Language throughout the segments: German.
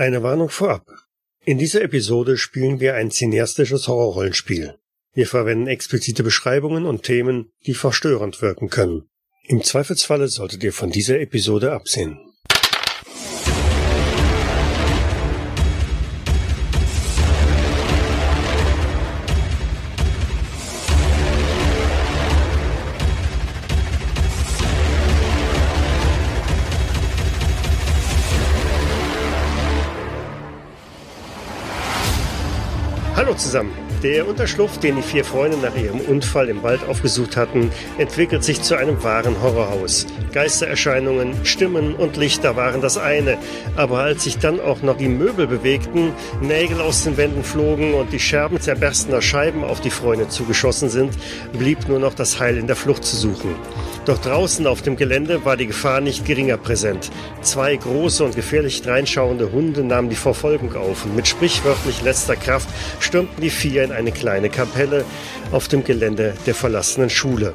Eine Warnung vorab. In dieser Episode spielen wir ein cineastisches Horrorrollenspiel. Wir verwenden explizite Beschreibungen und Themen, die verstörend wirken können. Im Zweifelsfalle solltet ihr von dieser Episode absehen. Zusammen. Der Unterschlupf, den die vier Freunde nach ihrem Unfall im Wald aufgesucht hatten, entwickelt sich zu einem wahren Horrorhaus. Geistererscheinungen, Stimmen und Lichter waren das eine, aber als sich dann auch noch die Möbel bewegten, Nägel aus den Wänden flogen und die Scherben zerberstener Scheiben auf die Freunde zugeschossen sind, blieb nur noch das Heil in der Flucht zu suchen. Doch draußen auf dem Gelände war die Gefahr nicht geringer präsent. Zwei große und gefährlich reinschauende Hunde nahmen die Verfolgung auf und mit sprichwörtlich letzter Kraft stürmten die vier in eine kleine Kapelle auf dem Gelände der verlassenen Schule.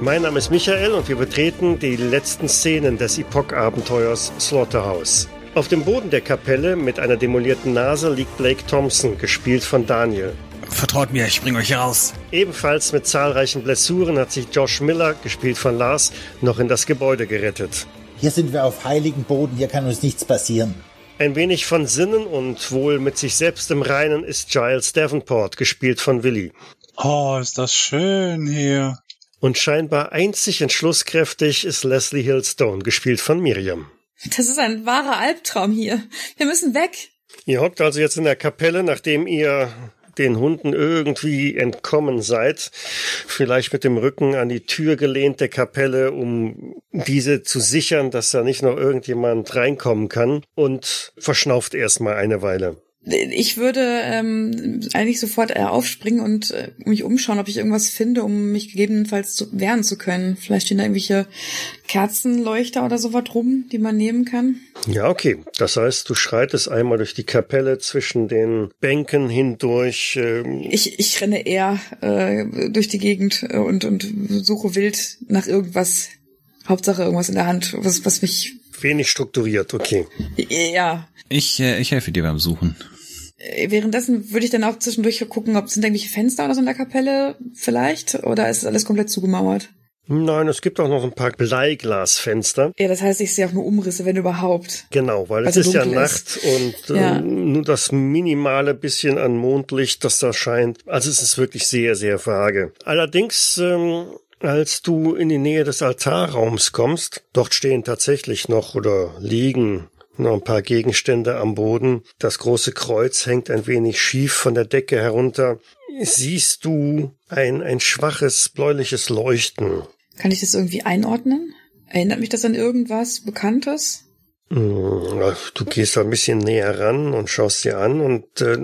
Mein Name ist Michael und wir betreten die letzten Szenen des Epoch-Abenteuers Slaughterhouse. Auf dem Boden der Kapelle mit einer demolierten Nase liegt Blake Thompson, gespielt von Daniel. Vertraut mir, ich bring euch hier raus. Ebenfalls mit zahlreichen Blessuren hat sich Josh Miller, gespielt von Lars, noch in das Gebäude gerettet. Hier sind wir auf heiligen Boden, hier kann uns nichts passieren. Ein wenig von Sinnen und wohl mit sich selbst im Reinen ist Giles Davenport, gespielt von Willy. Oh, ist das schön hier. Und scheinbar einzig entschlusskräftig ist Leslie Hillstone, gespielt von Miriam. Das ist ein wahrer Albtraum hier. Wir müssen weg. Ihr hockt also jetzt in der Kapelle, nachdem ihr den Hunden irgendwie entkommen seid, vielleicht mit dem Rücken an die Tür gelehnt der Kapelle, um diese zu sichern, dass da nicht noch irgendjemand reinkommen kann und verschnauft erstmal eine Weile. Ich würde ähm, eigentlich sofort äh, aufspringen und äh, mich umschauen, ob ich irgendwas finde, um mich gegebenenfalls zu, wehren zu können. Vielleicht stehen da irgendwelche Kerzenleuchter oder sowas rum, die man nehmen kann. Ja, okay. Das heißt, du schreitest einmal durch die Kapelle zwischen den Bänken hindurch. Ähm ich, ich renne eher äh, durch die Gegend und, und suche wild nach irgendwas. Hauptsache irgendwas in der Hand, was, was mich wenig strukturiert, okay. Ja. Ich, äh, ich helfe dir beim Suchen. Währenddessen würde ich dann auch zwischendurch gucken, ob sind irgendwelche Fenster oder so in der Kapelle vielleicht oder ist alles komplett zugemauert? Nein, es gibt auch noch ein paar Bleiglasfenster. Ja, das heißt, ich sehe auch nur Umrisse, wenn überhaupt. Genau, weil es ist ja Nacht und Ja. ähm, nur das minimale bisschen an Mondlicht, das da scheint. Also es ist wirklich sehr, sehr vage. Allerdings, ähm, als du in die Nähe des Altarraums kommst, dort stehen tatsächlich noch oder liegen noch ein paar Gegenstände am Boden. Das große Kreuz hängt ein wenig schief von der Decke herunter. Siehst du ein, ein schwaches bläuliches Leuchten. Kann ich das irgendwie einordnen? Erinnert mich das an irgendwas Bekanntes? Mm, Du gehst da ein bisschen näher ran und schaust dir an und äh,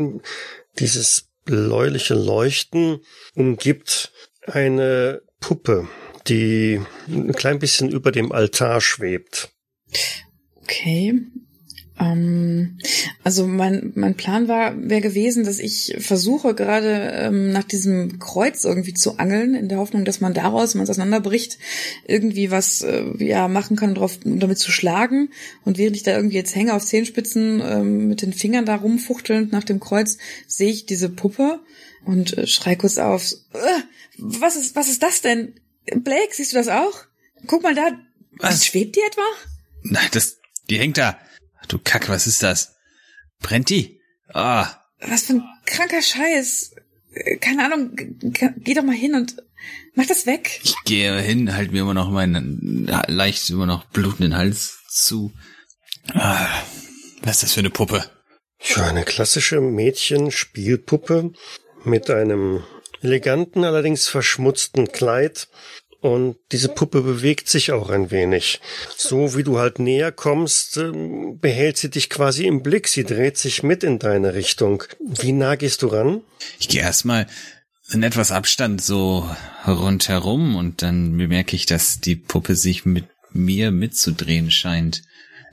dieses bläuliche Leuchten umgibt eine Puppe, die ein klein bisschen über dem Altar schwebt. Okay. Ähm, also mein, mein Plan war, wäre gewesen, dass ich versuche gerade ähm, nach diesem Kreuz irgendwie zu angeln, in der Hoffnung, dass man daraus, wenn man es auseinanderbricht, irgendwie was äh, ja machen kann, drauf, um damit zu schlagen. Und während ich da irgendwie jetzt hänge auf Zehenspitzen ähm, mit den Fingern da rumfuchtelnd nach dem Kreuz, sehe ich diese Puppe und äh, schrei kurz auf. Äh, was ist, was ist das denn? Blake, siehst du das auch? Guck mal da. Was? Schwebt die etwa? Nein, das, die hängt da. Ach du Kacke, was ist das? Brennt die? Ah, Was für ein kranker Scheiß. Äh, Keine Ahnung, geh doch mal hin und mach das weg. ich gehe hin, halt mir immer noch meinen leicht immer noch blutenden Hals zu. Ah, was ist das für eine Puppe? Ja, eine klassische Mädchen-Spielpuppe mit einem eleganten, allerdings verschmutzten Kleid. Und diese Puppe bewegt sich auch ein wenig. So wie du halt näher kommst, ähm, behält sie dich quasi im Blick. Sie dreht sich mit in deine Richtung. Wie nah gehst du ran? Ich gehe erstmal in etwas Abstand so rundherum und dann bemerke ich, dass die Puppe sich mit mir mitzudrehen scheint.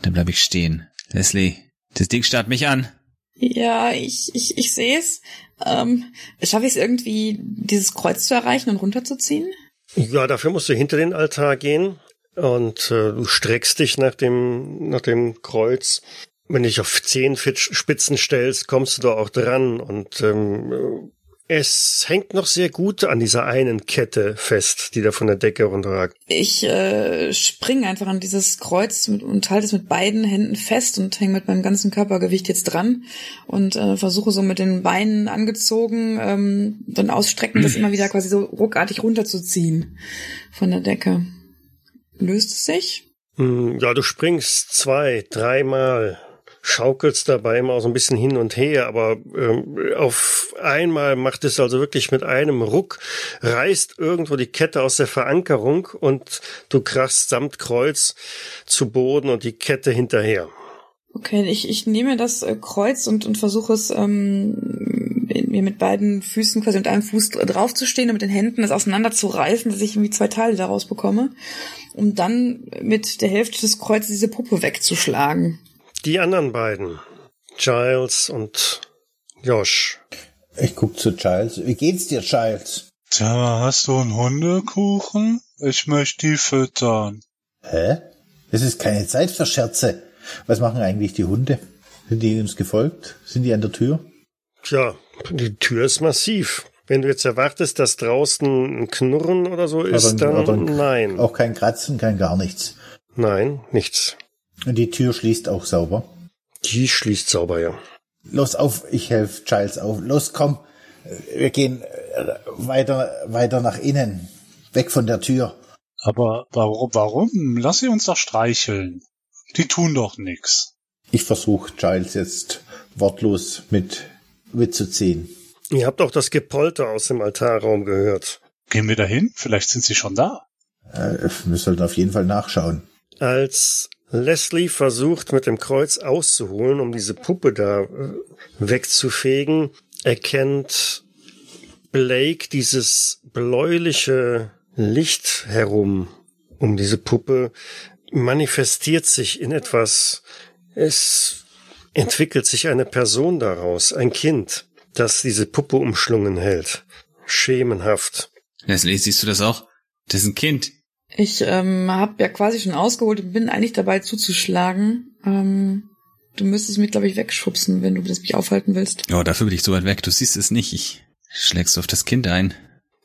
Dann bleibe ich stehen. Leslie, das Ding starrt mich an. Ja, ich, ich, ich sehe es. Ähm, Schaffe ich es irgendwie, dieses Kreuz zu erreichen und runterzuziehen? Ja, dafür musst du hinter den Altar gehen und äh, du streckst dich nach dem, nach dem Kreuz. Wenn du dich auf Zehenspitzen stellst, kommst du da auch dran und ähm, es hängt noch sehr gut an dieser einen Kette fest, die da von der Decke runterragt. Ich äh, springe einfach an dieses Kreuz mit, und halte es mit beiden Händen fest und hänge mit meinem ganzen Körpergewicht jetzt dran und äh, versuche so mit den Beinen angezogen, ähm, dann ausstrecken, das immer wieder quasi so ruckartig runterzuziehen von der Decke. Löst es sich? Hm, Ja, du springst zwei, dreimal, schaukelst dabei immer so ein bisschen hin und her, aber ähm, auf einmal macht es also wirklich mit einem Ruck, reißt irgendwo die Kette aus der Verankerung und du krachst samt Kreuz zu Boden und die Kette hinterher. Okay, ich, ich nehme das äh, Kreuz und, und versuche es ähm, mir mit beiden Füßen quasi mit einem Fuß dr- draufzustehen und mit den Händen das auseinanderzureißen, dass ich irgendwie zwei Teile daraus bekomme, um dann mit der Hälfte des Kreuzes diese Puppe wegzuschlagen. Die anderen beiden, Giles und Josh. Ich guck zu Giles. Wie geht's dir, Giles? Tja, hast du einen Hundekuchen? Ich möchte die füttern. Hä? Es ist keine Zeit für Scherze. Was machen eigentlich die Hunde? Sind die uns gefolgt? Sind die an der Tür? Tja, die Tür ist massiv. Wenn du jetzt erwartest, dass draußen ein Knurren oder so ist, Aber- dann aber nein. Auch kein Kratzen, kein gar nichts. Nein, nichts. Und die Tür schließt auch sauber. Die schließt sauber, ja. Los auf, ich helfe Giles auf. Los, komm. Wir gehen äh, weiter, weiter nach innen. Weg von der Tür. Aber warum, warum? Lass sie uns doch streicheln. Die tun doch nix. Ich versuche Giles jetzt wortlos mit mitzuziehen. Ihr habt auch das Gepolter aus dem Altarraum gehört. Gehen wir dahin? Vielleicht sind sie schon da. Äh, wir sollten auf jeden Fall nachschauen. Als Leslie versucht, mit dem Kreuz auszuholen, um diese Puppe da äh, wegzufegen, erkennt Blake dieses bläuliche Licht herum um diese Puppe, manifestiert sich in etwas. Es entwickelt sich eine Person daraus, ein Kind, das diese Puppe umschlungen hält. Schemenhaft. Leslie, siehst du das auch? Das ist ein Kind. Ich ähm, habe ja quasi schon ausgeholt und bin eigentlich dabei zuzuschlagen. Ähm, du müsstest mich, glaube ich, wegschubsen, wenn du das mich aufhalten willst. Oh, dafür bin ich so weit weg. Du siehst es nicht. Ich schlägst auf das Kind ein.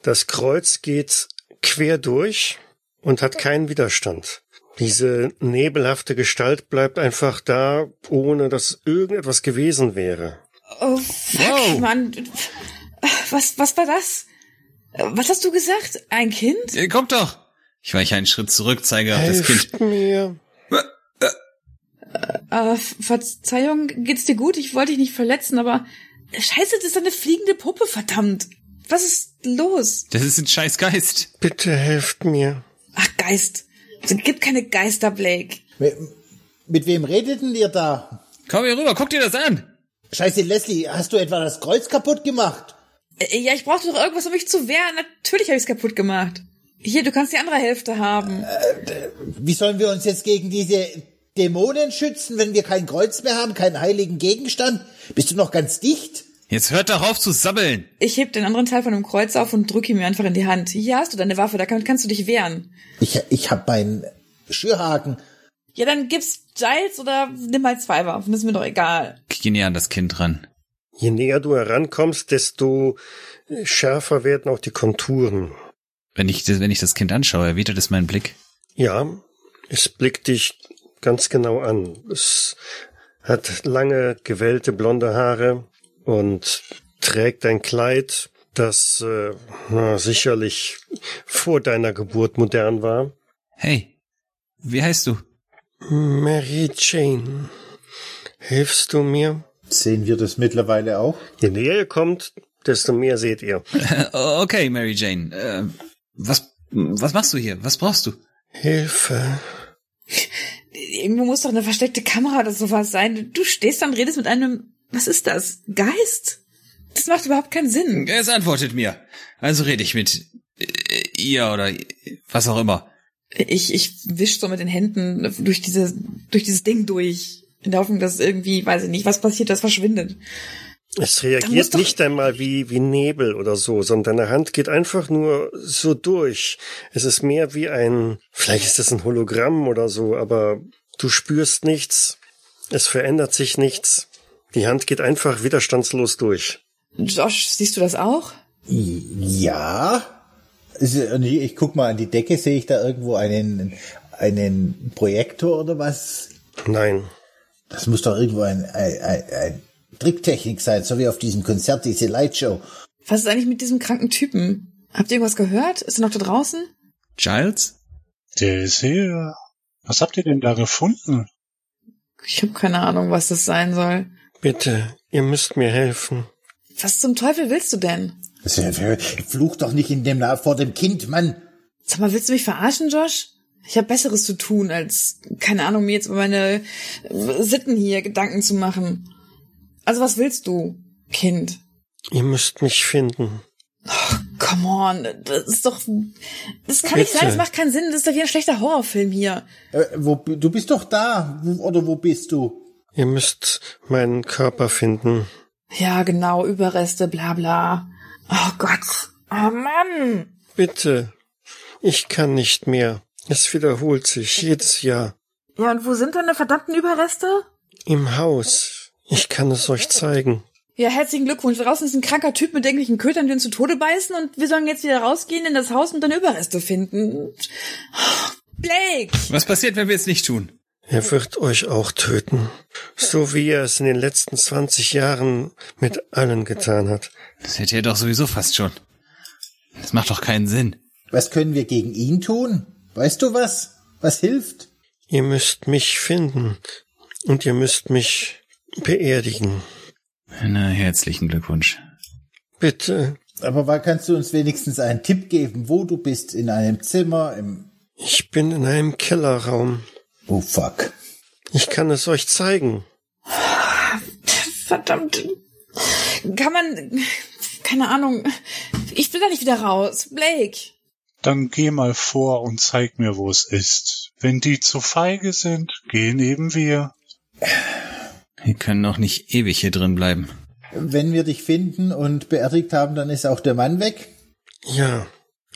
Das Kreuz geht quer durch und hat keinen Widerstand. Diese nebelhafte Gestalt bleibt einfach da, ohne dass irgendetwas gewesen wäre. Oh, fuck, Wow. Mann. Was, was war das? Was hast du gesagt? Ein Kind? Kommt doch! Ich weiche einen Schritt zurück, zeige auf das Kind. Helft mir. Äh, Verzeihung, geht's dir gut? Ich wollte dich nicht verletzen, aber Scheiße, das ist eine fliegende Puppe, verdammt. Was ist los? Das ist ein scheiß Geist. Bitte helft mir. Ach, Geist. Es gibt keine Geister, Blake. We- Mit wem redeten ihr da? Komm hier rüber, guck dir das an. Scheiße, Leslie, hast du etwa das Kreuz kaputt gemacht? Äh, Ja, ich brauchte doch irgendwas, um mich zu wehren. Natürlich habe ich es kaputt gemacht. Hier, du kannst die andere Hälfte haben. Wie sollen wir uns jetzt gegen diese Dämonen schützen, wenn wir kein Kreuz mehr haben, keinen heiligen Gegenstand? Bist du noch ganz dicht? Jetzt hört doch auf zu sabbeln. Ich heb den anderen Teil von dem Kreuz auf und drück ihn mir einfach in die Hand. Hier hast du deine Waffe, da kann, kannst du dich wehren. Ich, ich hab meinen Schürhaken. Ja, dann gib's Giles oder nimm mal zwei Waffen, ist mir doch egal. Ich geh näher an das Kind ran. Je näher du herankommst, desto schärfer werden auch die Konturen. Wenn ich, das- wenn ich das Kind anschaue, erwidert es meinen Blick. Ja, es blickt dich ganz genau an. Es hat lange, gewellte blonde Haare und trägt ein Kleid, das äh, na, sicherlich vor deiner Geburt modern war. Hey, wie heißt du? Mary Jane, hilfst du mir? Sehen wir das mittlerweile auch? Je näher ihr kommt, desto mehr seht ihr. Okay, Mary Jane. Äh, was, was machst du hier? Was brauchst du? Hilfe. Irgendwo muss doch eine versteckte Kamera oder sowas sein. Du stehst da und redest mit einem, was ist das? Geist? Das macht überhaupt keinen Sinn. Es antwortet mir. Also rede ich mit äh, ihr oder was auch immer. Ich, ich wisch so mit den Händen durch diese, durch dieses Ding durch. In der Hoffnung, dass irgendwie, weiß ich nicht, was passiert, das verschwindet. Es reagiert nicht einmal wie, wie Nebel oder so, sondern deine Hand geht einfach nur so durch. Es ist mehr wie ein, vielleicht ist das ein Hologramm oder so, aber du spürst nichts. Es verändert sich nichts. Die Hand geht einfach widerstandslos durch. Josh, siehst du das auch? Ja. Ich guck mal an die Decke, sehe ich da irgendwo einen, einen Projektor oder was? Nein. Das muss doch irgendwo ein, ein, ein, ein Tricktechnik sein, so wie auf diesem Konzert, diese Lightshow. Was ist eigentlich mit diesem kranken Typen? Habt ihr irgendwas gehört? Ist er noch da draußen? Giles? Der ist hier. Was habt ihr denn da gefunden? Ich habe keine Ahnung, was das sein soll. Bitte, ihr müsst mir helfen. Was zum Teufel willst du denn? Fluch doch nicht in dem vor dem Kind, Mann. Sag mal, willst du mich verarschen, Josh? Ich habe Besseres zu tun, als, keine Ahnung, mir jetzt über meine Sitten hier Gedanken zu machen. Also was willst du, Kind? Ihr müsst mich finden. Oh, come on, das ist doch, das kann Bitte. nicht sein, das macht keinen Sinn, das ist doch wie ein schlechter Horrorfilm hier. Äh, wo, du bist doch da, oder wo bist du? Ihr müsst meinen Körper finden. Ja, genau, Überreste, bla bla. Oh Gott, oh Mann. Bitte, ich kann nicht mehr. Es wiederholt sich jedes Jahr. Ja, und wo sind deine verdammten Überreste? Im Haus. Ich kann es euch zeigen. Ja, herzlichen Glückwunsch. Draußen ist ein kranker Typ mit irgendwelchen Kötern, die uns zu Tode beißen und wir sollen jetzt wieder rausgehen in das Haus und deine Überreste finden. Blake! Was passiert, wenn wir es nicht tun? Er wird euch auch töten. So wie er es in den letzten 20 Jahren mit allen getan hat. Das hätte er doch sowieso fast schon. Das macht doch keinen Sinn. Was können wir gegen ihn tun? Weißt du was? Was hilft? Ihr müsst mich finden und ihr müsst mich beerdigen. Na, herzlichen Glückwunsch. Bitte. Aber wann kannst du uns wenigstens einen Tipp geben, wo du bist? In einem Zimmer? Im ich bin in einem Kellerraum. Oh fuck. Ich kann es euch zeigen. Verdammt. Kann man. Keine Ahnung. Ich will da nicht wieder raus. Blake. Dann geh mal vor und zeig mir, wo es ist. Wenn die zu feige sind, gehen eben wir. Wir können noch nicht ewig hier drin bleiben. Wenn wir dich finden und beerdigt haben, dann ist auch der Mann weg? Ja.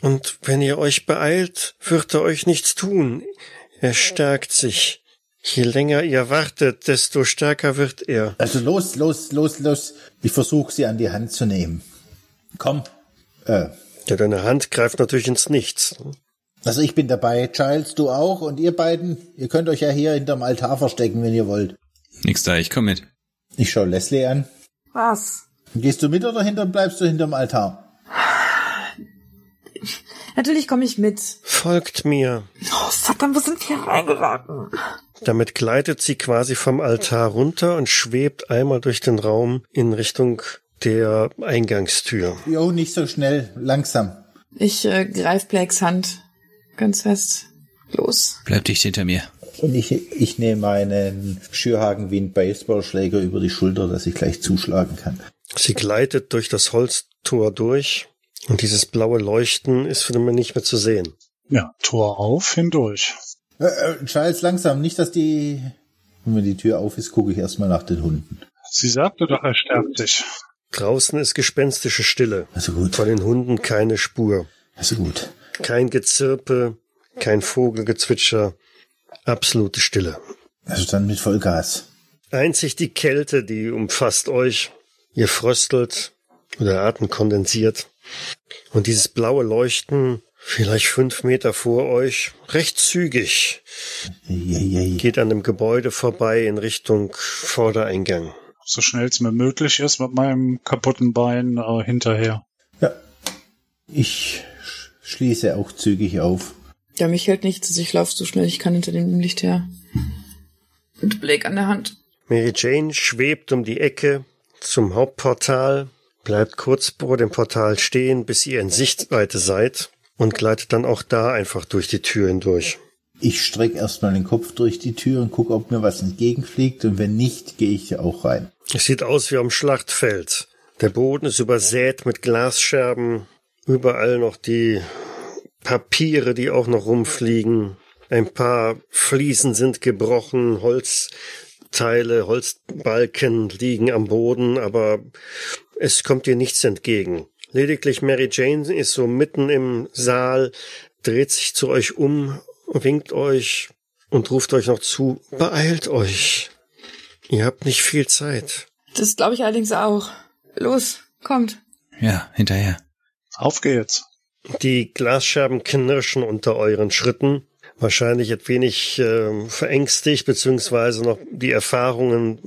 Und wenn ihr euch beeilt, wird er euch nichts tun. Er stärkt sich. Je länger ihr wartet, desto stärker wird er. Also los, los, los, los. Ich versuche sie an die Hand zu nehmen. Komm. Äh. Ja, deine Hand greift natürlich ins Nichts. Also ich bin dabei. Giles, du auch. Und ihr beiden, ihr könnt euch ja hier hinterm Altar verstecken, wenn ihr wollt. Nix da, ich komm mit. Ich schau Leslie an. Was? Gehst du mit oder hinter, bleibst du hinterm Altar? Natürlich komme ich mit. Folgt mir. Oh, verdammt, wo sind wir reingeraten? Damit gleitet sie quasi vom Altar runter und schwebt einmal durch den Raum in Richtung der Eingangstür. Jo, nicht so schnell, langsam. Ich äh, greif Blakes Hand ganz fest. Los. Bleib dicht hinter mir. Und ich, ich nehme meinen Schürhaken wie ein Baseballschläger über die Schulter, dass ich gleich zuschlagen kann. Sie gleitet durch das Holztor durch und dieses blaue Leuchten ist für mich nicht mehr zu sehen. Ja, Tor auf, hindurch. Äh, äh, Charles, langsam, nicht, dass die... Wenn die Tür auf ist, gucke ich erstmal nach den Hunden. Sie sagte doch, er stärkt sich. Draußen ist gespenstische Stille. Also gut. Von den Hunden keine Spur. Also gut. Kein Gezirpe, kein Vogelgezwitscher, absolute Stille. Also dann mit Vollgas. Einzig die Kälte, die umfasst euch. Ihr fröstelt oder Atem kondensiert. Und dieses blaue Leuchten, vielleicht fünf Meter vor euch, recht zügig, geht an dem Gebäude vorbei in Richtung Vordereingang. So schnell es mir möglich ist mit meinem kaputten Bein äh, hinterher. Ja. Ich schließe auch zügig auf. Ja, mich hält nichts, also ich laufe so schnell ich kann hinter dem Licht her. Mit Blake an der Hand. Mary Jane schwebt um die Ecke zum Hauptportal, bleibt kurz vor dem Portal stehen, bis ihr in Sichtweite seid und gleitet dann auch da einfach durch die Tür hindurch. Ich strecke erstmal den Kopf durch die Tür und gucke, ob mir was entgegenfliegt und wenn nicht, gehe ich auch rein. Es sieht aus wie am Schlachtfeld. Der Boden ist übersät mit Glasscherben, überall noch die Papiere, die auch noch rumfliegen. Ein paar Fliesen sind gebrochen, Holzteile, Holzbalken liegen am Boden, aber es kommt ihr nichts entgegen. Lediglich Mary Jane ist so mitten im Saal, dreht sich zu euch um, winkt euch und ruft euch noch zu, beeilt euch. Ihr habt nicht viel Zeit. Das glaube ich allerdings auch. Los, kommt. Ja, hinterher. Auf geht's. Die Glasscherben knirschen unter euren Schritten. Wahrscheinlich ein wenig äh, verängstigt, beziehungsweise noch die Erfahrungen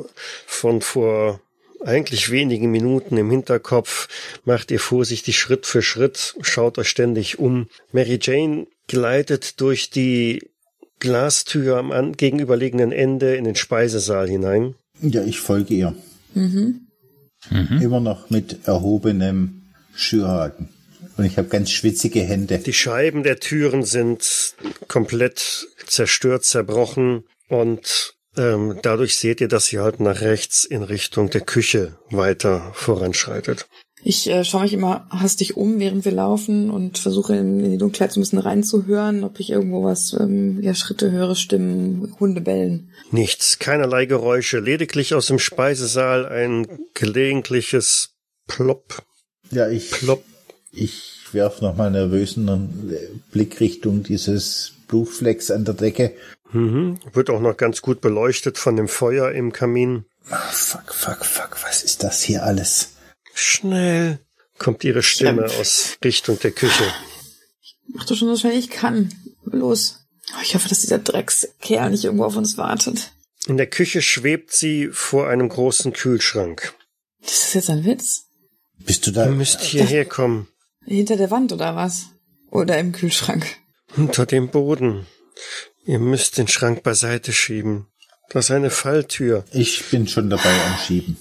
von vor eigentlich wenigen Minuten im Hinterkopf. Macht ihr vorsichtig Schritt für Schritt, schaut euch ständig um. Mary Jane gleitet durch die Glastür am an gegenüberliegenden Ende in den Speisesaal hinein. Ja, ich folge ihr. Mhm. Mhm. Immer noch mit erhobenem Schürhaken. Und ich habe ganz schwitzige Hände. Die Scheiben der Türen sind komplett zerstört, zerbrochen und ähm, dadurch seht ihr, dass sie halt nach rechts in Richtung der Küche weiter voranschreitet. Ich äh, schaue mich immer hastig um, während wir laufen und versuche in, in die Dunkelheit so ein bisschen reinzuhören, ob ich irgendwo was, ähm, ja, Schritte höre, Stimmen, Hunde bellen. Nichts, keinerlei Geräusche, lediglich aus dem Speisesaal ein gelegentliches Plopp, Ja, ich, Plopp. Ich werf noch mal nervösen Blick Richtung dieses Blutflecks an der Decke. Mhm. Wird auch noch ganz gut beleuchtet von dem Feuer im Kamin. Ah, fuck, fuck, fuck, was ist das hier alles? Schnell kommt ihre Stimme Kämpf. aus Richtung der Küche. Mach doch schon so schnell ich kann. Los. Oh, ich hoffe, dass dieser Dreckskerl nicht irgendwo auf uns wartet. In der Küche schwebt sie vor einem großen Kühlschrank. Das ist jetzt ein Witz? Bist du da? Ihr müsst hierher kommen. Hinter der Wand oder was? Oder im Kühlschrank? Unter dem Boden. Ihr müsst den Schrank beiseite schieben. Das ist eine Falltür. Ich bin schon dabei am Schieben.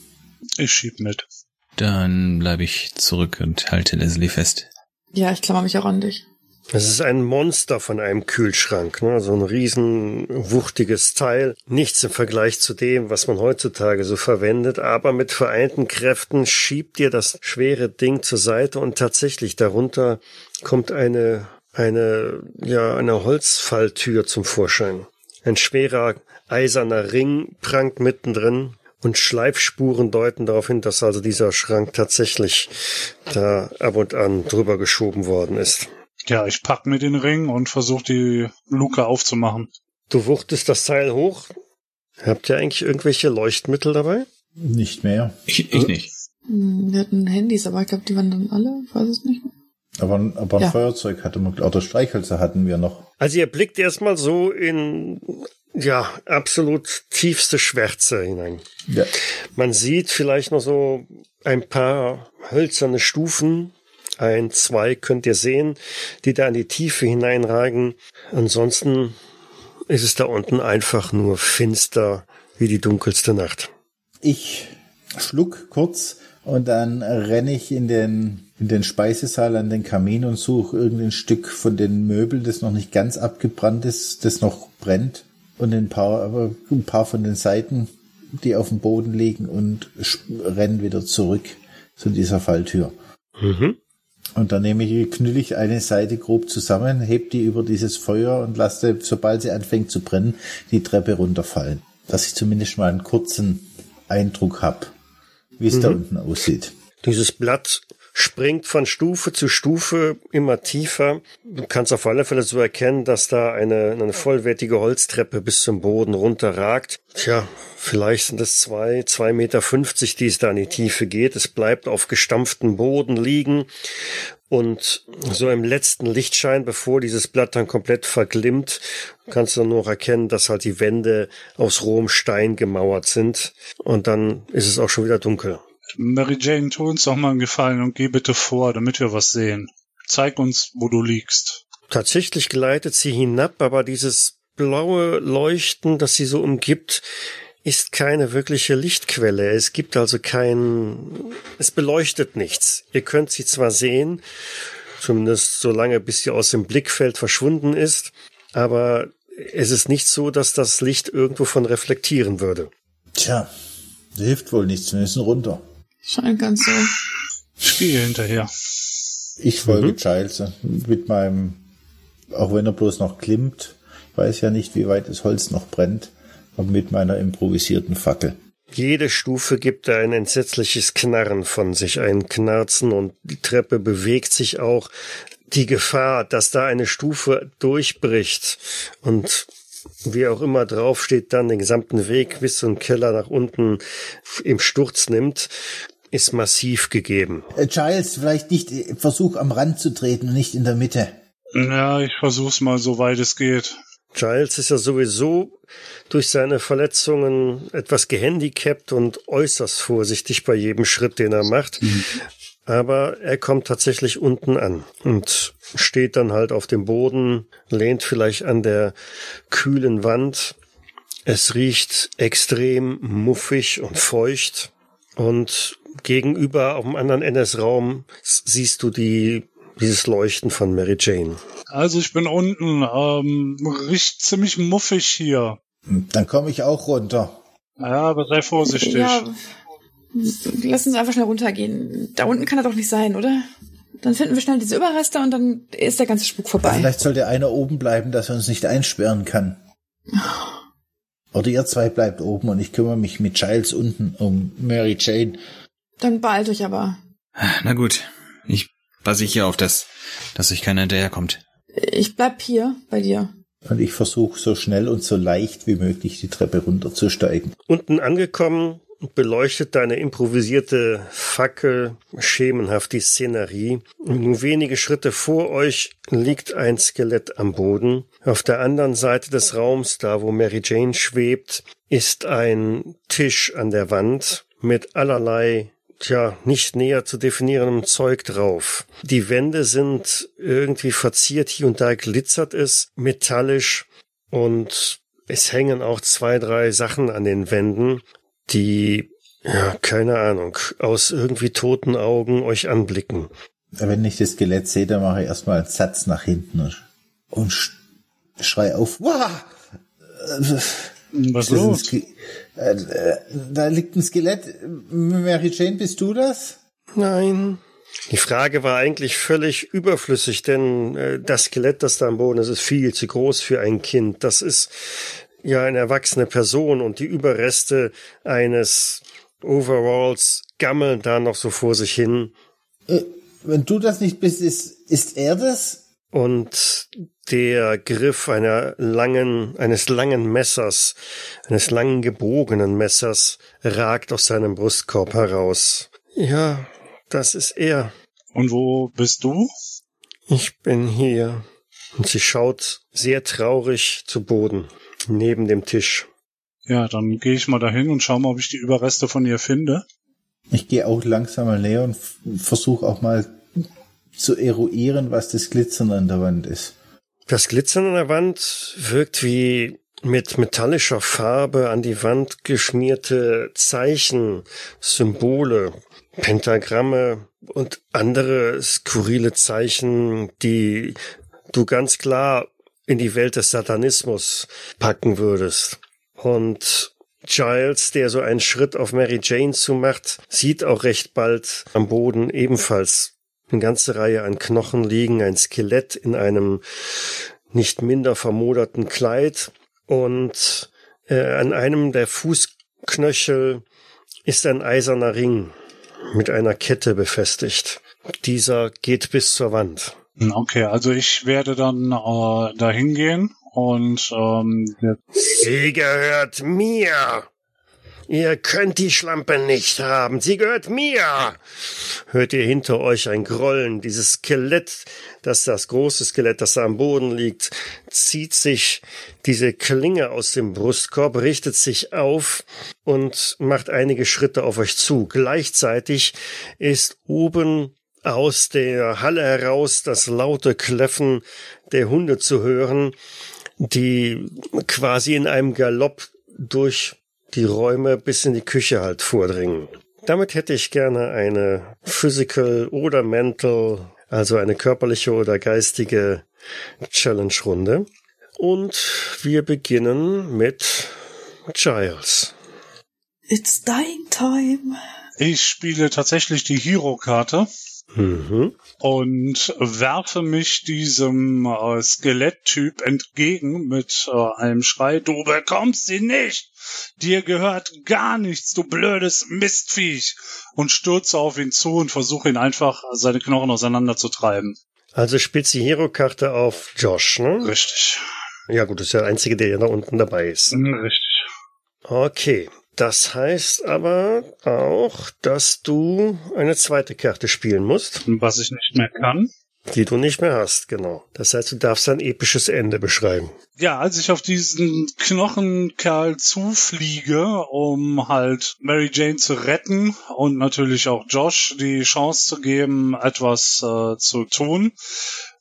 Ich schieb mit. Dann bleibe ich zurück und halte Leslie fest. Ja, ich klammer mich auch an dich. Es ist ein Monster von einem Kühlschrank, ne? so ein riesen wuchtiges Teil. Nichts im Vergleich zu dem, was man heutzutage so verwendet, aber mit vereinten Kräften schiebt ihr das schwere Ding zur Seite und tatsächlich darunter kommt eine eine ja eine Holzfalltür zum Vorschein. Ein schwerer eiserner Ring prangt mittendrin und Schleifspuren deuten darauf hin, dass also dieser Schrank tatsächlich da ab und an drüber geschoben worden ist. Ja, ich pack mir den Ring und versuche die Luke aufzumachen. Du wuchtest das Teil hoch. Habt ihr eigentlich irgendwelche Leuchtmittel dabei? Nicht mehr. Ich, ich nicht. Hm, Wir hatten Handys, aber ich glaube, die waren dann alle. Ich weiß es nicht mehr. Aber, aber ein Ja. Feuerzeug hatte man, oder Streichhölzer hatten wir noch. Also ihr blickt erstmal so in, ja, absolut tiefste Schwärze hinein. Ja. Man sieht vielleicht noch so ein paar hölzerne Stufen. Ein, zwei könnt ihr sehen, die da in die Tiefe hineinragen. Ansonsten ist es da unten einfach nur finster wie die dunkelste Nacht. Ich schluck kurz und dann renne ich in den, in den Speisesaal an den Kamin und suche irgendein Stück von den Möbeln, das noch nicht ganz abgebrannt ist, das noch brennt. Und ein paar, ein paar von den Seiten, die auf dem Boden liegen und renne wieder zurück zu dieser Falltür. Mhm. Und dann nehme ich, knülle ich eine Seite grob zusammen, heb die über dieses Feuer und lasse, sobald sie anfängt zu brennen, die Treppe runterfallen. Dass ich zumindest mal einen kurzen Eindruck habe, wie es da unten aussieht. Dieses Blatt springt von Stufe zu Stufe immer tiefer. Du kannst auf alle Fälle so erkennen, dass da eine, eine vollwertige Holztreppe bis zum Boden runterragt. Tja, vielleicht sind es zwei, zwei Meter fünfzig, die es da in die Tiefe geht. Es bleibt auf gestampftem Boden liegen. Und so im letzten Lichtschein, bevor dieses Blatt dann komplett verglimmt, kannst du nur noch erkennen, dass halt die Wände aus rohem Stein gemauert sind. Und dann ist es auch schon wieder dunkel. Mary Jane, tu uns doch mal einen Gefallen und geh bitte vor, damit wir was sehen. Zeig uns, wo du liegst. Tatsächlich gleitet sie hinab, aber dieses blaue Leuchten, das sie so umgibt, ist keine wirkliche Lichtquelle. Es gibt also kein, es beleuchtet nichts. Ihr könnt sie zwar sehen, zumindest so lange, bis sie aus dem Blickfeld verschwunden ist, aber es ist nicht so, dass das Licht irgendwo von reflektieren würde. Tja, hilft wohl nichts, wir müssen runter. Scheint ganz so. Ich gehe hinterher. Ich folge Giles mit meinem, auch wenn er bloß noch klimmt, ich weiß ja nicht, wie weit das Holz noch brennt, aber mit meiner improvisierten Fackel. Jede Stufe gibt da ein entsetzliches Knarren von sich, ein Knarzen und die Treppe bewegt sich auch. Die Gefahr, dass da eine Stufe durchbricht und wie auch immer draufsteht, dann den gesamten Weg bis zum Keller nach unten im Sturz nimmt, ist massiv gegeben. Äh, Giles, vielleicht nicht äh, Versuch am Rand zu treten und nicht in der Mitte. Ja, ich versuch's mal, so weit es geht. Giles ist ja sowieso durch seine Verletzungen etwas gehandicapt und äußerst vorsichtig bei jedem Schritt, den er macht. Mhm. Aber er kommt tatsächlich unten an und steht dann halt auf dem Boden, lehnt vielleicht an der kühlen Wand. Es riecht extrem muffig und feucht und gegenüber auf dem anderen Ende des Raums siehst du die dieses Leuchten von Mary Jane. Also ich bin unten, ähm, riecht ziemlich muffig hier. Dann komme ich auch runter. Ja, aber sei vorsichtig. Ja, lass uns einfach schnell runtergehen. Da unten kann er doch nicht sein, oder? Dann finden wir schnell diese Überreste und dann ist der ganze Spuk vorbei. Ja, vielleicht sollte einer oben bleiben, dass er uns nicht einsperren kann. Oder ihr zwei bleibt oben und ich kümmere mich mit Giles unten um Mary Jane. Dann beeilt euch aber. Na gut, ich passe ich hier auf das, dass euch keiner hinterherkommt. Ich bleib hier bei dir. Und ich versuche so schnell und so leicht wie möglich die Treppe runterzusteigen. Unten angekommen beleuchtet deine improvisierte Fackel schemenhaft die Szenerie. Nur wenige Schritte vor euch liegt ein Skelett am Boden. Auf der anderen Seite des Raums, da wo Mary Jane schwebt, ist ein Tisch an der Wand mit allerlei tja, nicht näher zu definierendem Zeug drauf. Die Wände sind irgendwie verziert, hier und da glitzert es metallisch und es hängen auch zwei, drei Sachen an den Wänden, die, ja, keine Ahnung, aus irgendwie toten Augen euch anblicken. Wenn ich das Skelett sehe, dann mache ich erstmal einen Satz nach hinten und schrei auf, wow! Was los? Äh, äh, da liegt ein Skelett. Mary Jane, bist du das? Nein. Die Frage war eigentlich völlig überflüssig, denn äh, das Skelett, das da am Boden ist, ist viel zu groß für ein Kind. Das ist ja eine erwachsene Person und die Überreste eines Overalls gammeln da noch so vor sich hin. Äh, wenn du das nicht bist, ist, ist er das? Und der Griff einer langen, eines langen Messers, eines langen gebogenen Messers ragt aus seinem Brustkorb heraus. Ja, das ist er. Und wo bist du? Ich bin hier. Und sie schaut sehr traurig zu Boden neben dem Tisch. Ja, dann gehe ich mal dahin und schau mal, ob ich die Überreste von ihr finde. Ich gehe auch langsam mal näher und versuche auch mal zu eruieren, was das Glitzern an der Wand ist. Das Glitzern an der Wand wirkt wie mit metallischer Farbe an die Wand geschmierte Zeichen, Symbole, Pentagramme und andere skurrile Zeichen, die du ganz klar in die Welt des Satanismus packen würdest. Und Giles, der so einen Schritt auf Mary Jane zumacht, sieht auch recht bald am Boden ebenfalls eine ganze Reihe an Knochen liegen, ein Skelett in einem nicht minder vermoderten Kleid und äh, an einem der Fußknöchel ist ein eiserner Ring mit einer Kette befestigt. Dieser geht bis zur Wand. Okay, also ich werde dann äh, dahin gehen und ähm, Sie gehört mir. Ihr könnt die Schlampe nicht haben. Sie gehört mir. Hört ihr hinter euch ein Grollen? Dieses Skelett, das das große Skelett, das da am Boden liegt, zieht sich diese Klinge aus dem Brustkorb, richtet sich auf und macht einige Schritte auf euch zu. Gleichzeitig ist oben aus der Halle heraus das laute Kläffen der Hunde zu hören, die quasi in einem Galopp durch die Räume bis in die Küche halt vordringen. Damit hätte ich gerne eine physical oder mental, also eine körperliche oder geistige Challenge-Runde. Und wir beginnen mit Giles. It's dying time. Ich spiele tatsächlich die Hero-Karte. Mhm. Und werfe mich diesem äh, Skeletttyp entgegen mit äh, einem Schrei, du bekommst sie nicht! Dir gehört gar nichts, du blödes Mistviech! Und stürze auf ihn zu und versuche ihn einfach seine Knochen auseinanderzutreiben. Also spielt die Hero-Karte auf Josh, ne? Richtig. Ja gut, das ist ja der Einzige, der ja da unten dabei ist. Mhm, richtig. Okay. Das heißt aber auch, dass du eine zweite Karte spielen musst. Was ich nicht mehr kann. Die du nicht mehr hast, genau. Das heißt, du darfst ein episches Ende beschreiben. Ja, als ich auf diesen Knochenkerl zufliege, um halt Mary Jane zu retten und natürlich auch Josh die Chance zu geben, etwas äh, zu tun,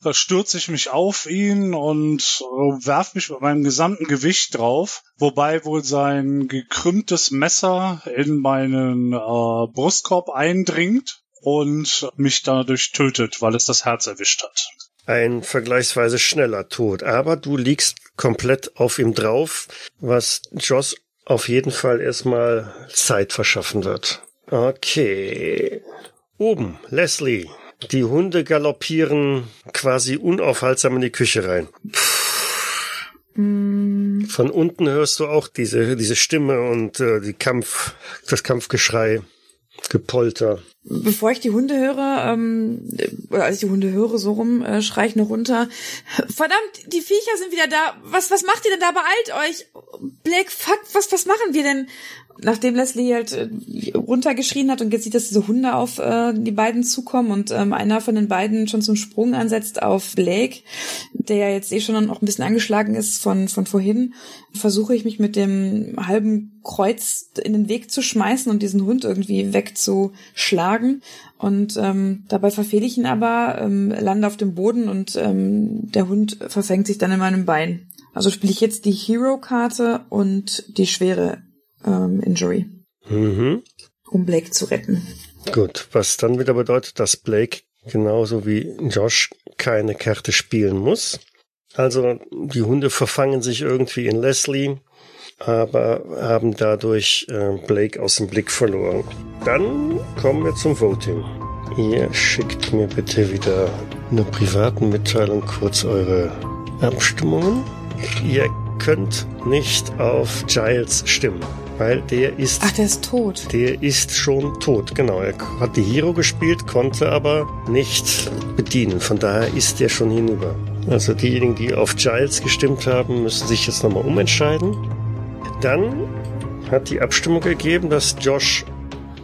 da stürze ich mich auf ihn und äh, werf mich mit meinem gesamten Gewicht drauf, wobei wohl sein gekrümmtes Messer in meinen äh, Brustkorb eindringt und mich dadurch tötet, weil es das Herz erwischt hat. Ein vergleichsweise schneller Tod, aber du liegst komplett auf ihm drauf, was Joss auf jeden Fall erstmal Zeit verschaffen wird. Okay. Oben, Leslie. Die Hunde galoppieren quasi unaufhaltsam in die Küche rein. Von unten hörst du auch diese, diese Stimme und äh, die Kampf, das Kampfgeschrei, Gepolter. Bevor ich die Hunde höre, ähm, oder als ich die Hunde höre, so rum, äh, schrei ich noch runter. Verdammt, die Viecher sind wieder da. Was, was macht ihr denn da? Beeilt euch! Blake, fuck, was, was machen wir denn? Nachdem Leslie halt äh, runtergeschrien hat und jetzt sieht, dass diese Hunde auf äh, die beiden zukommen und ähm, einer von den beiden schon zum Sprung ansetzt auf Blake, der ja jetzt eh schon noch ein bisschen angeschlagen ist von, von vorhin, versuche ich mich mit dem halben Kreuz in den Weg zu schmeißen und diesen Hund irgendwie wegzuschlagen. Und ähm, dabei verfehle ich ihn aber, ähm, lande auf dem Boden und ähm, der Hund verfängt sich dann in meinem Bein. Also spiele ich jetzt die Hero-Karte und die schwere ähm, Injury, Mhm. um Blake zu retten. Gut, was dann wieder bedeutet, dass Blake genauso wie Josh keine Karte spielen muss. Also die Hunde verfangen sich irgendwie in Leslie, aber haben dadurch äh, Blake aus dem Blick verloren. Dann kommen wir zum Voting. Ihr schickt mir bitte wieder eine privaten Mitteilung kurz eure Abstimmungen. Ihr könnt nicht auf Giles stimmen, weil der ist Ach, der ist tot. der ist schon tot, genau. Er hat die Hero gespielt, konnte aber nicht bedienen. Von daher ist er schon hinüber. Also diejenigen, die auf Giles gestimmt haben, müssen sich jetzt nochmal umentscheiden. Dann hat die Abstimmung gegeben, dass Josh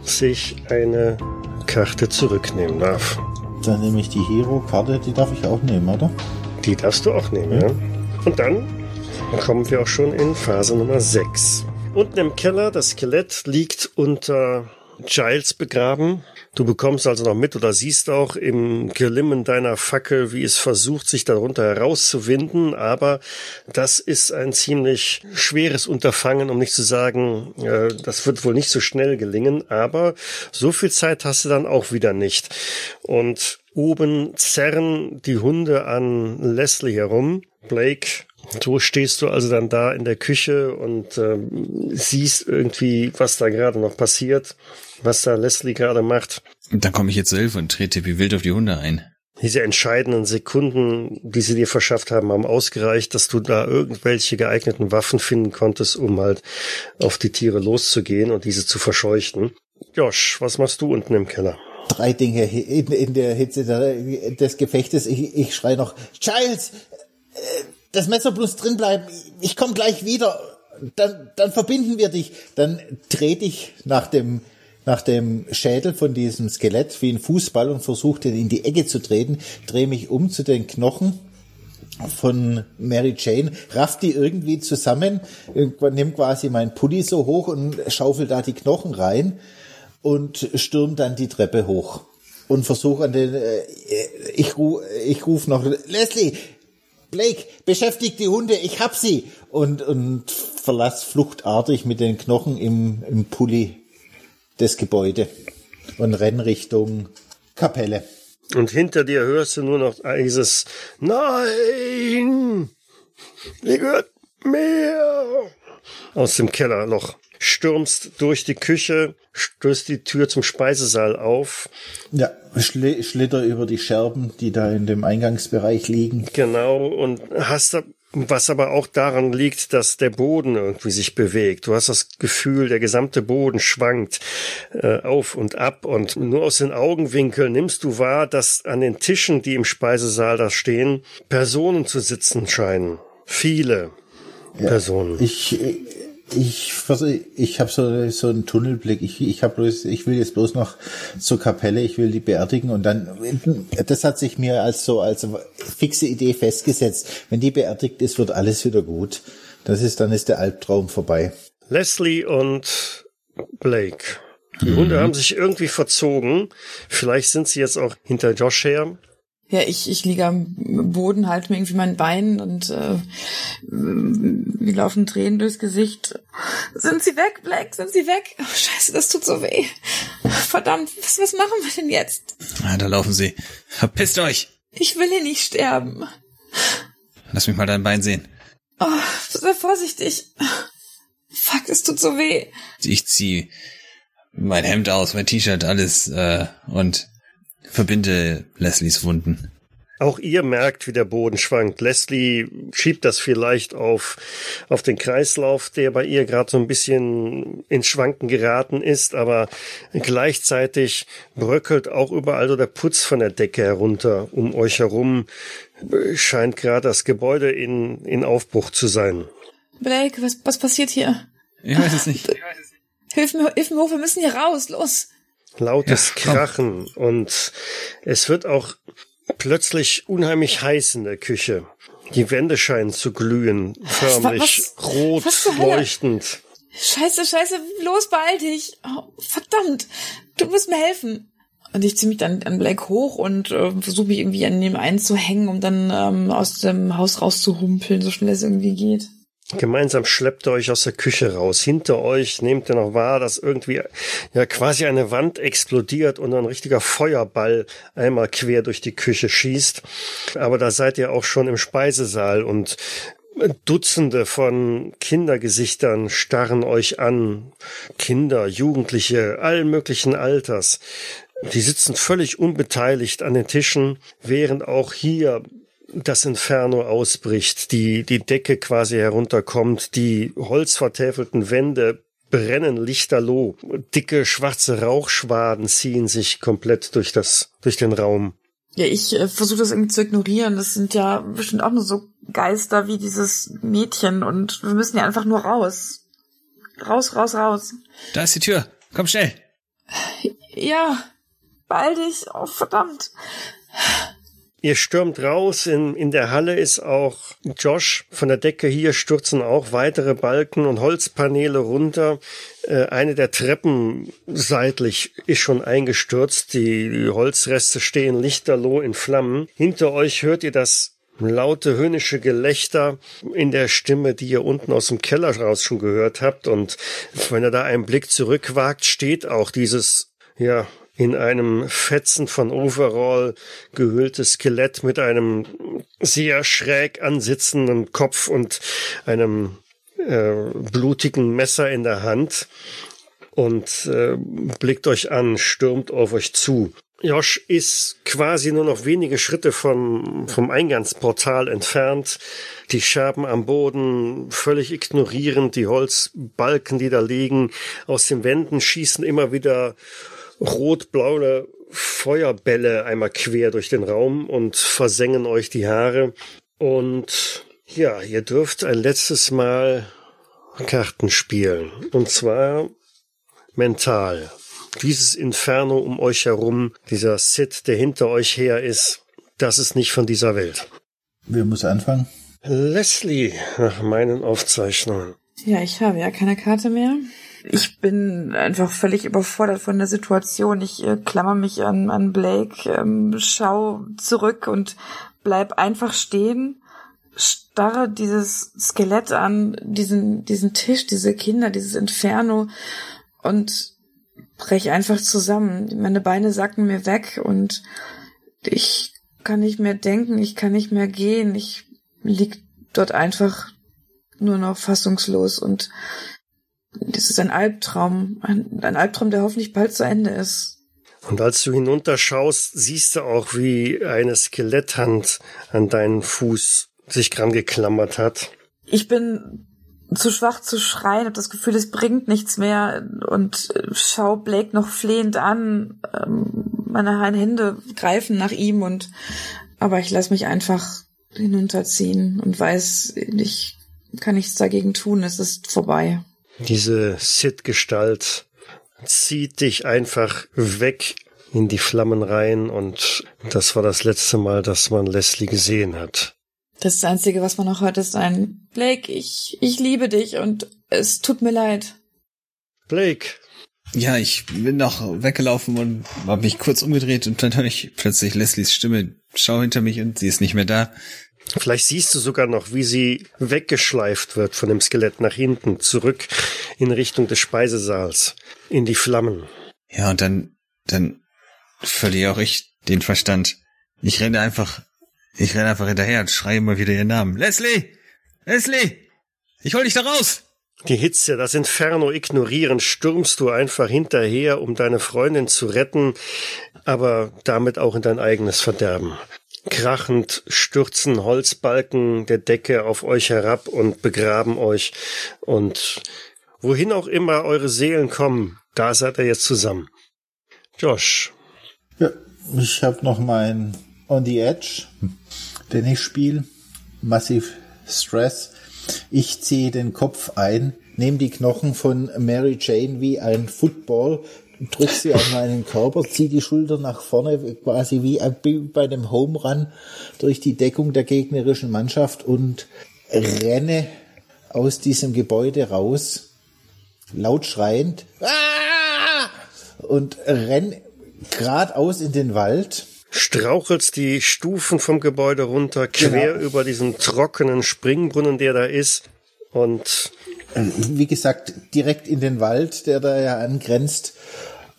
sich eine Karte zurücknehmen darf. Dann nehme ich die Hero-Karte, die darf ich auch nehmen, oder? Die darfst du auch nehmen, ja. Und dann kommen wir auch schon in Phase Nummer 6. Unten im Keller, das Skelett liegt unter Giles begraben. Du bekommst also noch mit oder siehst auch im Glimmen deiner Fackel, wie es versucht, sich darunter herauszuwinden. Aber das ist ein ziemlich schweres Unterfangen, um nicht zu sagen, äh, das wird wohl nicht so schnell gelingen. Aber so viel Zeit hast du dann auch wieder nicht. Und oben zerren die Hunde an Leslie herum. Blake so stehst du also dann da in der Küche und ähm, siehst irgendwie, was da gerade noch passiert, was da Leslie gerade macht. Und dann komme ich jetzt Hilfe und trete wie wild auf die Hunde ein. Diese entscheidenden Sekunden, die sie dir verschafft haben, haben ausgereicht, dass du da irgendwelche geeigneten Waffen finden konntest, um halt auf die Tiere loszugehen und diese zu verscheuchen. Josh, was machst du unten im Keller? Drei Dinge in, in der Hitze des Gefechtes. Ich, ich schrei noch, Giles, das Messer bloß drin bleiben, ich komme gleich wieder. Dann, dann verbinden wir dich. Dann dreh dich nach dem, nach dem Schädel von diesem Skelett wie ein Fußball und versuche den in die Ecke zu treten, drehe mich um zu den Knochen von Mary Jane, raff die irgendwie zusammen, nimm quasi mein Pulli so hoch und schaufel da die Knochen rein und stürm dann die Treppe hoch. Und versuche an den, äh, ich, ru, ich ruf noch, Leslie, Blake, beschäftigt die Hunde, ich hab sie. Und, und verlass fluchtartig mit den Knochen im, im Pulli das Gebäude und renn Richtung Kapelle. Und hinter dir hörst du nur noch dieses Nein! Ihr gehört mehr! Aus dem Kellerloch. Stürmst durch die Küche, stößt die Tür zum Speisesaal auf. Ja, schli schlitter über die Scherben, die da in dem Eingangsbereich liegen. Genau, und hast da, was aber auch daran liegt, dass der Boden irgendwie sich bewegt. Du hast das Gefühl, der gesamte Boden schwankt äh, auf und ab und nur aus den Augenwinkeln nimmst du wahr, dass an den Tischen, die im Speisesaal da stehen, Personen zu sitzen scheinen. viele ja, Personen. Ich, ich ich habe so so einen Tunnelblick. Ich ich habe bloß, ich will jetzt bloß noch zur Kapelle. Ich will die beerdigen und dann. Das hat sich mir als so als fixe Idee festgesetzt. Wenn die beerdigt ist, wird alles wieder gut. Das ist dann ist der Albtraum vorbei. Leslie und Blake. Die mhm. Hunde haben sich irgendwie verzogen. Vielleicht sind sie jetzt auch hinter Josh her. Ja, ich, ich liege am Boden, halte mir irgendwie mein Bein und äh, mir laufen Tränen durchs Gesicht. Sind sie weg, Black? Sind sie weg? Oh, scheiße, das tut so weh. Verdammt, was, was machen wir denn jetzt? Ah, da laufen sie. Verpisst euch! Ich will hier nicht sterben. Lass mich mal dein Bein sehen. Oh, sei vorsichtig. Fuck, es tut so weh. Ich zieh mein Hemd aus, mein T-Shirt, alles äh, und verbinde Leslies Wunden. Auch ihr merkt, wie der Boden schwankt. Leslie schiebt das vielleicht auf, auf den Kreislauf, der bei ihr gerade so ein bisschen ins Schwanken geraten ist, aber gleichzeitig bröckelt auch überall so der Putz von der Decke herunter. Um euch herum scheint gerade das Gebäude in, in Aufbruch zu sein. Blake, was, was passiert hier? Ich weiß es nicht. Hilf mir, hilf mir hoch, wir müssen hier raus, los. Lautes ja, Krachen und es wird auch plötzlich unheimlich heiß in der Küche. Die Wände scheinen zu glühen, förmlich was, rot was leuchtend. Scheiße, scheiße, los, beeil dich. Oh, verdammt, du musst mir helfen. Und ich ziehe mich dann an Blake hoch und äh, versuche mich irgendwie an dem einzuhängen, um dann ähm, aus dem Haus rauszuhumpeln, so schnell es irgendwie geht. Gemeinsam schleppt ihr euch aus der Küche raus. Hinter euch nehmt ihr noch wahr, dass irgendwie ja quasi eine Wand explodiert und ein richtiger Feuerball einmal quer durch die Küche schießt. Aber da seid ihr auch schon im Speisesaal und Dutzende von Kindergesichtern starren euch an. Kinder, Jugendliche, allen möglichen Alters. Die sitzen völlig unbeteiligt an den Tischen, während auch hier das Inferno ausbricht, die, die Decke quasi herunterkommt, die holzvertäfelten Wände brennen lichterloh, dicke schwarze Rauchschwaden ziehen sich komplett durch das, durch den Raum. Ja, ich äh, versuche das irgendwie zu ignorieren. Das sind ja bestimmt auch nur so Geister wie dieses Mädchen und wir müssen ja einfach nur raus. Raus, raus, raus. Da ist die Tür. Komm schnell. Ja, beeil dich. Oh, verdammt. Ihr stürmt raus, in, in der Halle ist auch Josh. Von der Decke hier stürzen auch weitere Balken und Holzpaneele runter. Äh, eine der Treppen seitlich ist schon eingestürzt. Die, die Holzreste stehen lichterloh in Flammen. Hinter euch hört ihr das laute höhnische Gelächter in der Stimme, die ihr unten aus dem Keller raus schon gehört habt. Und wenn ihr da einen Blick zurückwagt, steht auch dieses ja, in einem Fetzen von Overall gehülltes Skelett mit einem sehr schräg ansitzenden Kopf und einem äh, blutigen Messer in der Hand und äh, blickt euch an, stürmt auf euch zu. Josh ist quasi nur noch wenige Schritte vom, vom Eingangsportal entfernt. Die Scherben am Boden völlig ignorierend, die Holzbalken, die da liegen. Aus den Wänden schießen immer wieder rot-blaue Feuerbälle einmal quer durch den Raum und versengen euch die Haare. Und ja, ihr dürft ein letztes Mal Karten spielen. Und zwar mental. Dieses Inferno um euch herum, dieser Sid, der hinter euch her ist, das ist nicht von dieser Welt. Wer muss anfangen? Leslie, nach meinen Aufzeichnungen. Ja, ich habe ja keine Karte mehr ich bin einfach völlig überfordert von der Situation. Ich äh, klammer mich an, an Blake, ähm, schau zurück und bleib einfach stehen, starre dieses Skelett an, diesen, diesen Tisch, diese Kinder, dieses Inferno und brech einfach zusammen. Meine Beine sacken mir weg und ich kann nicht mehr denken, ich kann nicht mehr gehen, ich lieg dort einfach nur noch fassungslos und das ist ein Albtraum, ein, ein Albtraum, der hoffentlich bald zu Ende ist. Und als du hinunterschaust, siehst du auch, wie eine Skeletthand an deinen Fuß sich dran geklammert hat. Ich bin zu schwach zu schreien, habe das Gefühl, es bringt nichts mehr und schau Blake noch flehend an. Ähm, meine Hände greifen nach ihm und aber ich lasse mich einfach hinunterziehen und weiß, ich kann nichts dagegen tun, es ist vorbei. Diese Sid-Gestalt zieht dich einfach weg in die Flammen rein und das war das letzte Mal, dass man Leslie gesehen hat. Das Einzige, was man noch hört, ist ein Blake, ich, ich liebe dich und es tut mir leid. Blake. Ja, ich bin noch weggelaufen und habe mich kurz umgedreht und dann höre ich plötzlich Leslies Stimme. Schau hinter mich und sie ist nicht mehr da. Vielleicht siehst du sogar noch, wie sie weggeschleift wird von dem Skelett nach hinten, zurück in Richtung des Speisesaals, in die Flammen. Ja, und dann, dann verliere auch ich den Verstand. Ich renne einfach, ich renne einfach hinterher und schreie immer wieder ihren Namen. Leslie! Leslie! Ich hol dich da raus! Die Hitze, das Inferno ignorieren, stürmst du einfach hinterher, um deine Freundin zu retten, aber damit auch in dein eigenes Verderben. Krachend stürzen Holzbalken der Decke auf euch herab und begraben euch. Und wohin auch immer eure Seelen kommen, da seid ihr jetzt zusammen. Josh. Ja, ich habe noch mein On the Edge, den ich spiele. Massive Stress. Ich ziehe den Kopf ein, nehme die Knochen von Mary Jane wie ein Football drück sie an meinen Körper, zieh die Schulter nach vorne, quasi wie bei einem Home Run durch die Deckung der gegnerischen Mannschaft und renne aus diesem Gebäude raus, laut schreiend, ah! und renn geradeaus in den Wald. Strauchelst die Stufen vom Gebäude runter, quer genau. über diesen trockenen Springbrunnen, der da ist, und wie gesagt, direkt in den Wald, der da ja angrenzt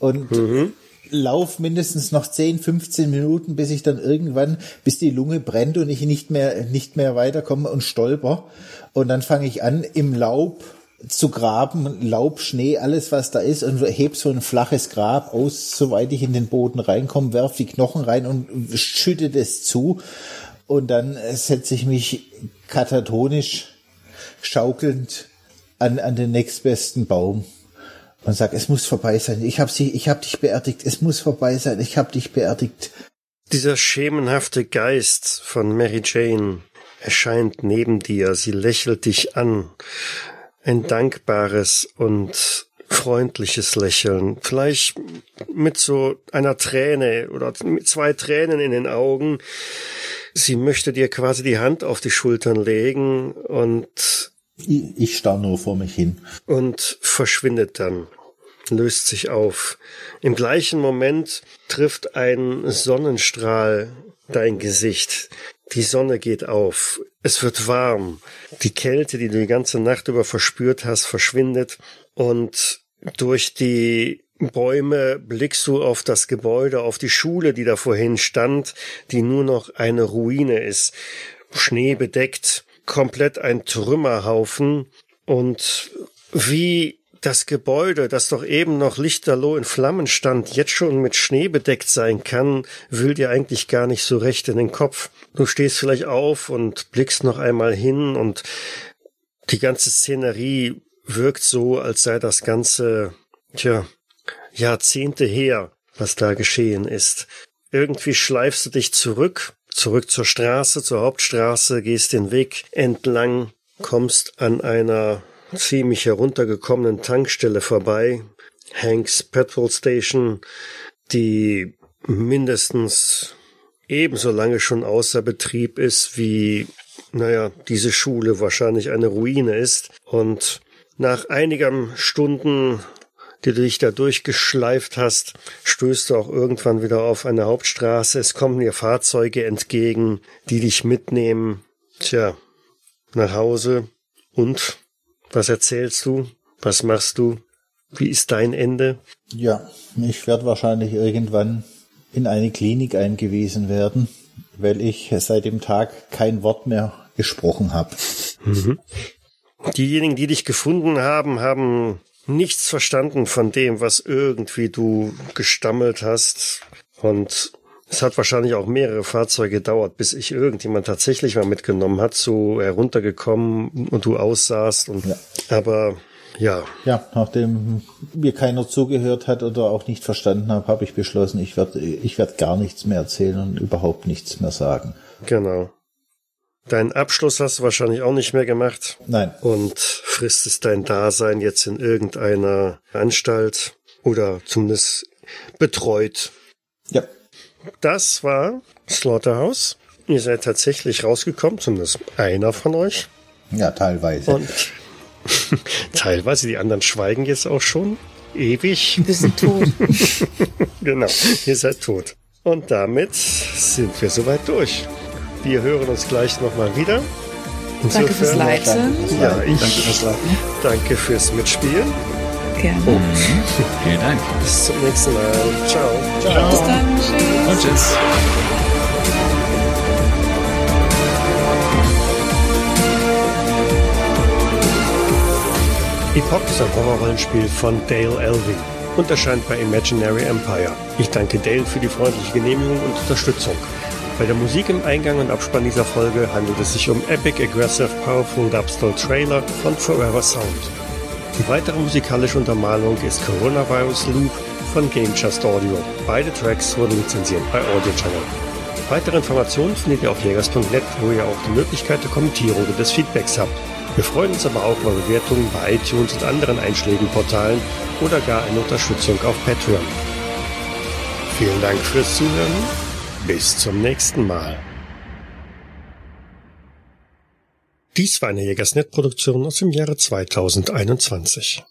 und mhm. lauf mindestens noch 10, 15 Minuten, bis ich dann irgendwann, bis die Lunge brennt und ich nicht mehr, nicht mehr weiterkomme und stolper. Und dann fange ich an, im Laub zu graben, Laub, Schnee, alles was da ist und heb so ein flaches Grab aus, soweit ich in den Boden reinkomme, werf die Knochen rein und schütte das zu und dann setze ich mich katatonisch schaukelnd an, an den nächstbesten Baum und sag, es muss vorbei sein. Ich habe sie, ich habe dich beerdigt. Es muss vorbei sein. Ich habe dich beerdigt. Dieser schemenhafte Geist von Mary Jane erscheint neben dir. Sie lächelt dich an. Ein dankbares und freundliches Lächeln. Vielleicht mit so einer Träne oder mit zwei Tränen in den Augen. Sie möchte dir quasi die Hand auf die Schultern legen und ich, starr nur vor mich hin. Und verschwindet dann, löst sich auf. Im gleichen Moment trifft ein Sonnenstrahl dein Gesicht. Die Sonne geht auf. Es wird warm. Die Kälte, die du die ganze Nacht über verspürt hast, verschwindet. Und durch die Bäume blickst du auf das Gebäude, auf die Schule, die da vorhin stand, die nur noch eine Ruine ist. Schnee bedeckt komplett ein Trümmerhaufen und wie das Gebäude, das doch eben noch lichterloh in Flammen stand, jetzt schon mit Schnee bedeckt sein kann, will dir eigentlich gar nicht so recht in den Kopf. Du stehst vielleicht auf und blickst noch einmal hin und die ganze Szenerie wirkt so, als sei das Ganze, tja, Jahrzehnte her, was da geschehen ist. Irgendwie schleifst du dich zurück zurück zur Straße, zur Hauptstraße, gehst den Weg entlang, kommst an einer ziemlich heruntergekommenen Tankstelle vorbei, Hanks Petrol Station, die mindestens ebenso lange schon außer Betrieb ist, wie, naja, diese Schule wahrscheinlich eine Ruine ist. Und nach einigen Stunden die du dich da durchgeschleift hast, stößt du auch irgendwann wieder auf eine Hauptstraße. Es kommen dir Fahrzeuge entgegen, die dich mitnehmen. Tja, nach Hause. Und was erzählst du? Was machst du? Wie ist dein Ende? Ja, ich werde wahrscheinlich irgendwann in eine Klinik eingewiesen werden, weil ich seit dem Tag kein Wort mehr gesprochen habe. Mhm. Diejenigen, die dich gefunden haben, haben nichts verstanden von dem, was irgendwie du gestammelt hast. Und es hat wahrscheinlich auch mehrere Fahrzeuge gedauert, bis ich irgendjemand tatsächlich mal mitgenommen hat, so heruntergekommen und du aussahst. Und, ja. Aber ja. Ja, nachdem mir keiner zugehört hat oder auch nicht verstanden habe, habe ich beschlossen, ich werde ich werd gar nichts mehr erzählen und überhaupt nichts mehr sagen. Genau. Deinen Abschluss hast du wahrscheinlich auch nicht mehr gemacht. Nein. Und fristest dein Dasein jetzt in irgendeiner Anstalt oder zumindest betreut. Ja. Das war Slaughterhouse. Ihr seid tatsächlich rausgekommen, zumindest einer von euch. Ja, teilweise. Und teilweise, die anderen schweigen jetzt auch schon ewig. Wir sind tot. genau, ihr seid tot. Und damit sind wir soweit durch. Wir hören uns gleich nochmal wieder. Danke fürs Leiten. Ja, ich Danke fürs Leiten. danke fürs Mitspielen. Gerne. Vielen Dank. Bis zum nächsten Mal. Ciao. Bis dann. Tschüss. Und tschüss. Epoch ist ein Horrorrollenspiel von Dale Elvey und erscheint bei Imaginary Empire. Ich danke Dale für die freundliche Genehmigung und Unterstützung. Bei der Musik im Eingang und Abspann dieser Folge handelt es sich um Epic Aggressive Powerful Dubstep Trailer von Forever Sound. Die weitere musikalische Untermalung ist Coronavirus Loop von Game Just Audio. Beide Tracks wurden lizenziert bei Audio Channel. Weitere Informationen findet ihr auf jägers.net, wo ihr auch die Möglichkeit der Kommentierung und des Feedbacks habt. Wir freuen uns aber auch über Bewertungen bei iTunes und anderen Einschlägenportalen oder gar eine Unterstützung auf Patreon. Vielen Dank fürs Zuhören. Bis zum nächsten Mal. Dies war eine Jägersnet-Produktion aus dem Jahre 2021.